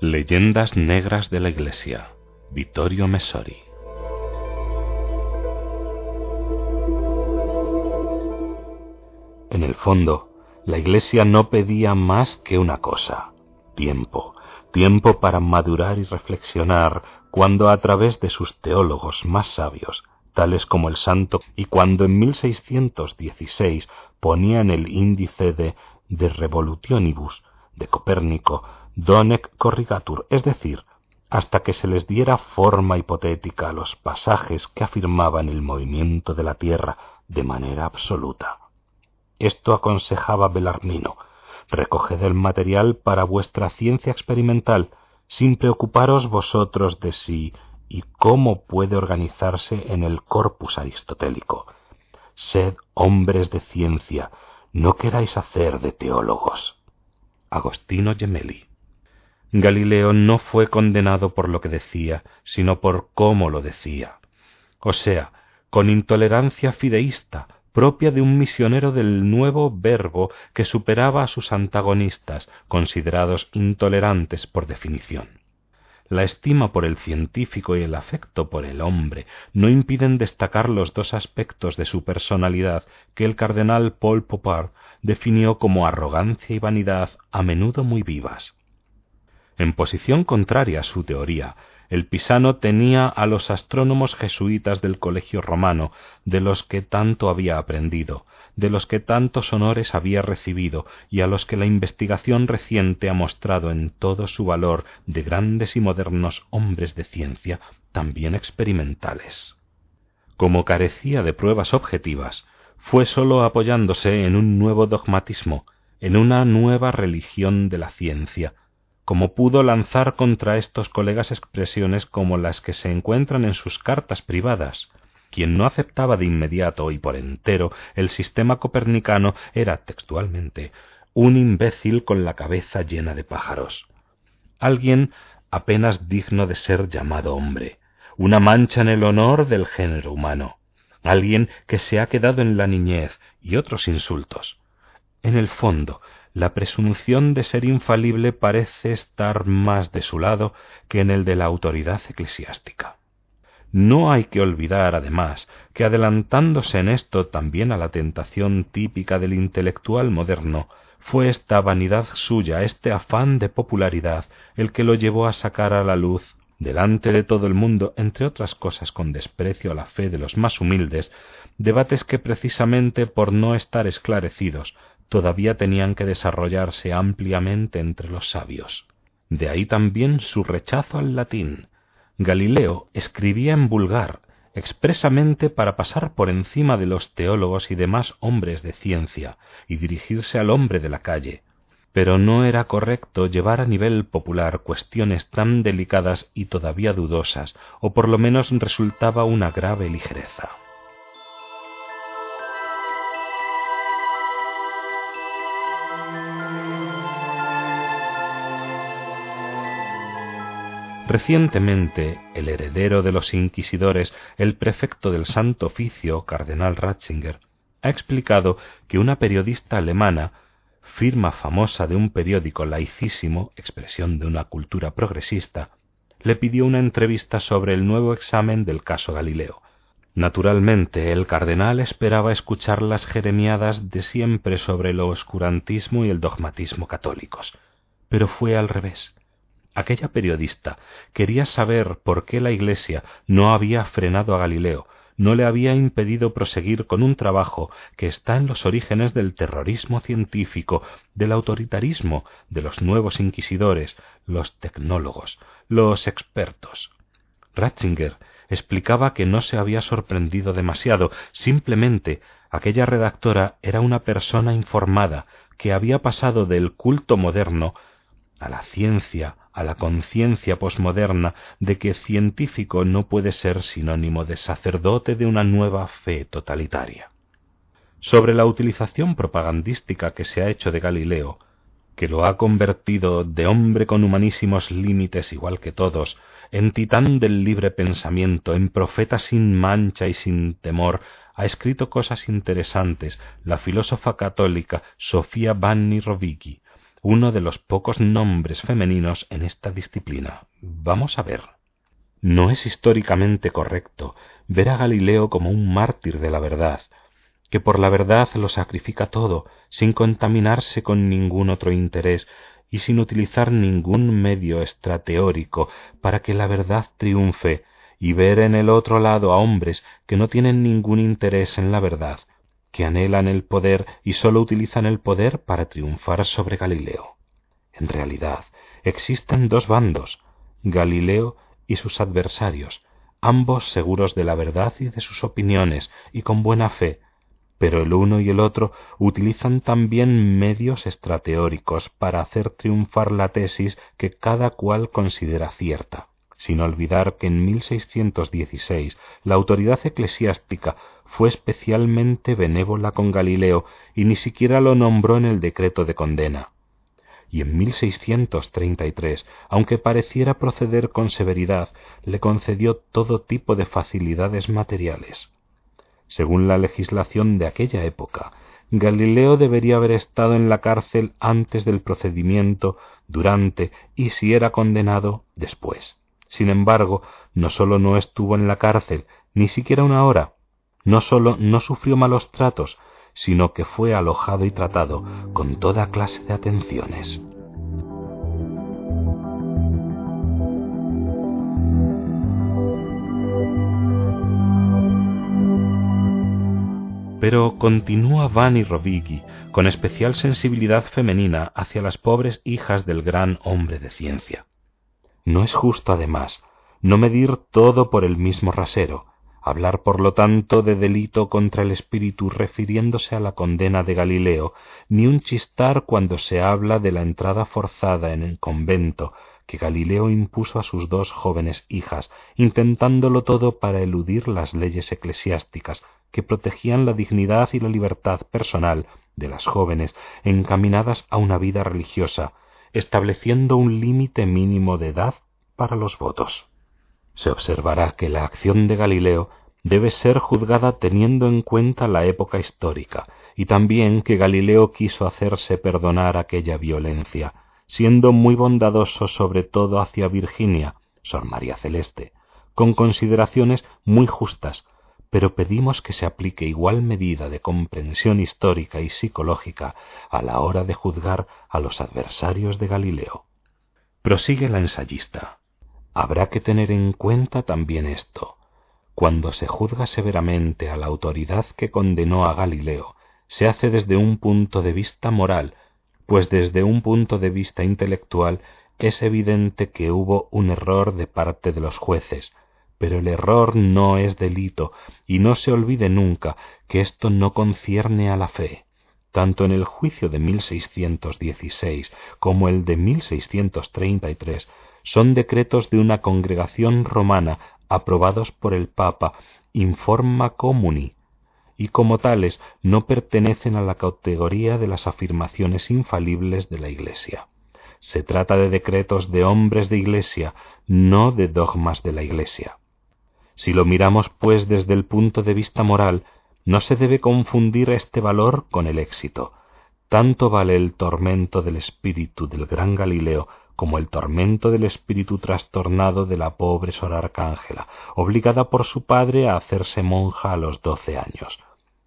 Leyendas negras de la Iglesia. Vittorio Messori. En el fondo, la Iglesia no pedía más que una cosa, tiempo, tiempo para madurar y reflexionar cuando a través de sus teólogos más sabios, tales como el santo, y cuando en 1616 ponía en el índice de De Revolutionibus de Copérnico donec corrigatur, es decir, hasta que se les diera forma hipotética a los pasajes que afirmaban el movimiento de la Tierra de manera absoluta. Esto aconsejaba Belarmino, recoged el material para vuestra ciencia experimental, sin preocuparos vosotros de sí y cómo puede organizarse en el corpus aristotélico. Sed hombres de ciencia, no queráis hacer de teólogos. Agostino Gemelli Galileo no fue condenado por lo que decía, sino por cómo lo decía. O sea, con intolerancia fideísta, propia de un misionero del nuevo verbo que superaba a sus antagonistas, considerados intolerantes por definición. La estima por el científico y el afecto por el hombre no impiden destacar los dos aspectos de su personalidad que el cardenal Paul Popard definió como arrogancia y vanidad a menudo muy vivas. En posición contraria a su teoría, el pisano tenía a los astrónomos jesuitas del colegio romano, de los que tanto había aprendido, de los que tantos honores había recibido y a los que la investigación reciente ha mostrado en todo su valor de grandes y modernos hombres de ciencia, también experimentales. Como carecía de pruebas objetivas, fue sólo apoyándose en un nuevo dogmatismo, en una nueva religión de la ciencia, como pudo lanzar contra estos colegas expresiones como las que se encuentran en sus cartas privadas. Quien no aceptaba de inmediato y por entero el sistema copernicano era textualmente un imbécil con la cabeza llena de pájaros. Alguien apenas digno de ser llamado hombre, una mancha en el honor del género humano, alguien que se ha quedado en la niñez y otros insultos. En el fondo, la presunción de ser infalible parece estar más de su lado que en el de la autoridad eclesiástica. No hay que olvidar, además, que adelantándose en esto también a la tentación típica del intelectual moderno, fue esta vanidad suya, este afán de popularidad, el que lo llevó a sacar a la luz, delante de todo el mundo, entre otras cosas con desprecio a la fe de los más humildes, debates que precisamente por no estar esclarecidos todavía tenían que desarrollarse ampliamente entre los sabios. De ahí también su rechazo al latín. Galileo escribía en vulgar, expresamente para pasar por encima de los teólogos y demás hombres de ciencia y dirigirse al hombre de la calle, pero no era correcto llevar a nivel popular cuestiones tan delicadas y todavía dudosas, o por lo menos resultaba una grave ligereza. Recientemente, el heredero de los inquisidores, el prefecto del Santo Oficio, cardenal Ratzinger, ha explicado que una periodista alemana, firma famosa de un periódico laicísimo, expresión de una cultura progresista, le pidió una entrevista sobre el nuevo examen del caso Galileo. Naturalmente, el cardenal esperaba escuchar las jeremiadas de siempre sobre el oscurantismo y el dogmatismo católicos, pero fue al revés. Aquella periodista quería saber por qué la Iglesia no había frenado a Galileo, no le había impedido proseguir con un trabajo que está en los orígenes del terrorismo científico, del autoritarismo, de los nuevos inquisidores, los tecnólogos, los expertos. Ratzinger explicaba que no se había sorprendido demasiado, simplemente aquella redactora era una persona informada que había pasado del culto moderno a la ciencia, a la conciencia posmoderna de que científico no puede ser sinónimo de sacerdote de una nueva fe totalitaria. Sobre la utilización propagandística que se ha hecho de Galileo, que lo ha convertido de hombre con humanísimos límites igual que todos, en titán del libre pensamiento, en profeta sin mancha y sin temor, ha escrito cosas interesantes la filósofa católica Sofía Vanni Rovigui, uno de los pocos nombres femeninos en esta disciplina. Vamos a ver. No es históricamente correcto ver a Galileo como un mártir de la verdad, que por la verdad lo sacrifica todo, sin contaminarse con ningún otro interés y sin utilizar ningún medio extrateórico para que la verdad triunfe, y ver en el otro lado a hombres que no tienen ningún interés en la verdad, que anhelan el poder y sólo utilizan el poder para triunfar sobre Galileo. En realidad, existen dos bandos, Galileo y sus adversarios, ambos seguros de la verdad y de sus opiniones y con buena fe, pero el uno y el otro utilizan también medios estrateóricos para hacer triunfar la tesis que cada cual considera cierta, sin olvidar que en 1616 la autoridad eclesiástica fue especialmente benévola con Galileo y ni siquiera lo nombró en el decreto de condena. Y en 1633, aunque pareciera proceder con severidad, le concedió todo tipo de facilidades materiales. Según la legislación de aquella época, Galileo debería haber estado en la cárcel antes del procedimiento, durante y, si era condenado, después. Sin embargo, no sólo no estuvo en la cárcel, ni siquiera una hora, no sólo no sufrió malos tratos, sino que fue alojado y tratado con toda clase de atenciones. Pero continúa Vanni Rovighi con especial sensibilidad femenina hacia las pobres hijas del gran hombre de ciencia. No es justo, además, no medir todo por el mismo rasero, hablar por lo tanto de delito contra el espíritu refiriéndose a la condena de Galileo, ni un chistar cuando se habla de la entrada forzada en el convento que Galileo impuso a sus dos jóvenes hijas, intentándolo todo para eludir las leyes eclesiásticas que protegían la dignidad y la libertad personal de las jóvenes encaminadas a una vida religiosa, estableciendo un límite mínimo de edad para los votos. Se observará que la acción de Galileo debe ser juzgada teniendo en cuenta la época histórica, y también que Galileo quiso hacerse perdonar aquella violencia, siendo muy bondadoso sobre todo hacia Virginia, Sor María Celeste, con consideraciones muy justas, pero pedimos que se aplique igual medida de comprensión histórica y psicológica a la hora de juzgar a los adversarios de Galileo. Prosigue la ensayista. Habrá que tener en cuenta también esto. Cuando se juzga severamente a la autoridad que condenó a Galileo, se hace desde un punto de vista moral, pues desde un punto de vista intelectual es evidente que hubo un error de parte de los jueces, pero el error no es delito, y no se olvide nunca que esto no concierne a la fe. Tanto en el juicio de 1616 como el de 1633 son decretos de una congregación romana aprobados por el Papa informa comuni y como tales no pertenecen a la categoría de las afirmaciones infalibles de la Iglesia. Se trata de decretos de hombres de Iglesia, no de dogmas de la Iglesia. Si lo miramos, pues, desde el punto de vista moral, no se debe confundir este valor con el éxito. Tanto vale el tormento del espíritu del gran Galileo como el tormento del espíritu trastornado de la pobre Sor Arcángela, obligada por su padre a hacerse monja a los doce años.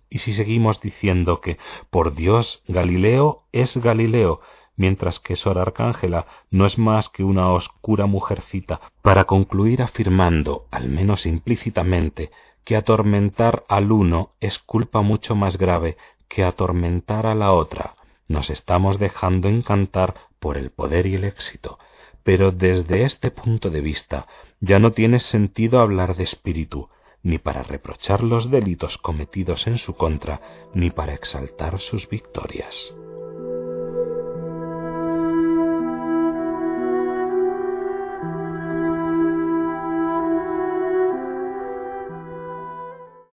Y si seguimos diciendo que, por Dios, Galileo es Galileo, mientras que Sor Arcángela no es más que una oscura mujercita, para concluir afirmando, al menos implícitamente, que atormentar al uno es culpa mucho más grave que atormentar a la otra, nos estamos dejando encantar por el poder y el éxito, pero desde este punto de vista ya no tiene sentido hablar de espíritu, ni para reprochar los delitos cometidos en su contra, ni para exaltar sus victorias.